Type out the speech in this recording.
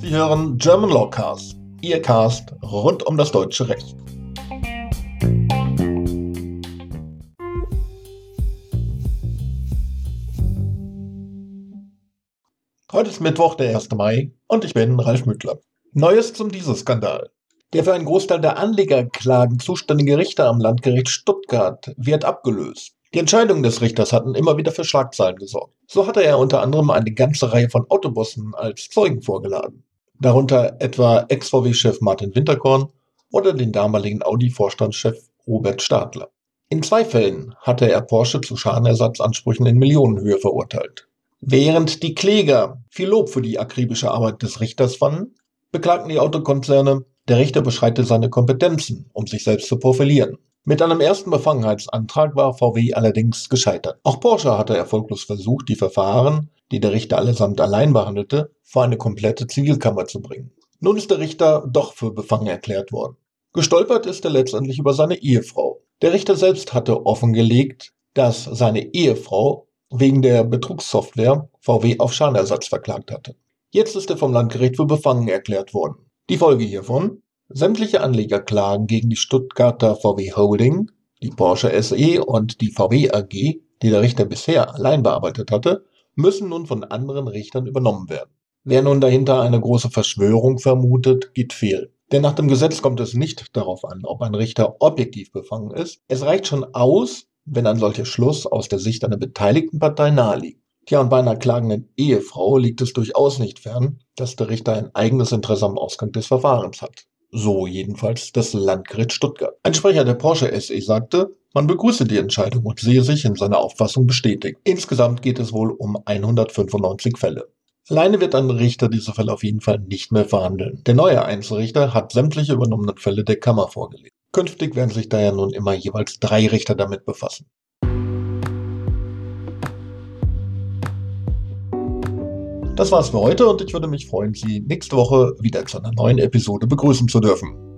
Sie hören German Law Cast, Ihr Cast rund um das deutsche Recht. Heute ist Mittwoch, der 1. Mai, und ich bin Ralf Müttler. Neues zum Dieselskandal. Der für einen Großteil der Anlegerklagen zuständige Richter am Landgericht Stuttgart wird abgelöst. Die Entscheidungen des Richters hatten immer wieder für Schlagzeilen gesorgt. So hatte er unter anderem eine ganze Reihe von Autobussen als Zeugen vorgeladen. Darunter etwa Ex-VW-Chef Martin Winterkorn oder den damaligen Audi-Vorstandschef Robert Stadler. In zwei Fällen hatte er Porsche zu Schadenersatzansprüchen in Millionenhöhe verurteilt. Während die Kläger viel Lob für die akribische Arbeit des Richters fanden, beklagten die Autokonzerne, der Richter beschreite seine Kompetenzen, um sich selbst zu profilieren. Mit einem ersten Befangenheitsantrag war VW allerdings gescheitert. Auch Porsche hatte erfolglos versucht, die Verfahren, die der Richter allesamt allein behandelte, vor eine komplette Zivilkammer zu bringen. Nun ist der Richter doch für befangen erklärt worden. Gestolpert ist er letztendlich über seine Ehefrau. Der Richter selbst hatte offengelegt, dass seine Ehefrau wegen der Betrugssoftware VW auf Schadenersatz verklagt hatte. Jetzt ist er vom Landgericht für befangen erklärt worden. Die Folge hiervon? Sämtliche Anlegerklagen gegen die Stuttgarter VW Holding, die Porsche SE und die VW AG, die der Richter bisher allein bearbeitet hatte, müssen nun von anderen Richtern übernommen werden. Wer nun dahinter eine große Verschwörung vermutet, geht fehl. Denn nach dem Gesetz kommt es nicht darauf an, ob ein Richter objektiv befangen ist. Es reicht schon aus, wenn ein solcher Schluss aus der Sicht einer beteiligten Partei naheliegt. Tja, und bei einer klagenden Ehefrau liegt es durchaus nicht fern, dass der Richter ein eigenes Interesse am Ausgang des Verfahrens hat. So jedenfalls das Landgericht Stuttgart. Ein Sprecher der Porsche SE sagte, man begrüße die Entscheidung und sehe sich in seiner Auffassung bestätigt. Insgesamt geht es wohl um 195 Fälle. Alleine wird ein Richter diese Fälle auf jeden Fall nicht mehr verhandeln. Der neue Einzelrichter hat sämtliche übernommenen Fälle der Kammer vorgelegt. Künftig werden sich daher nun immer jeweils drei Richter damit befassen. Das war's für heute und ich würde mich freuen, Sie nächste Woche wieder zu einer neuen Episode begrüßen zu dürfen.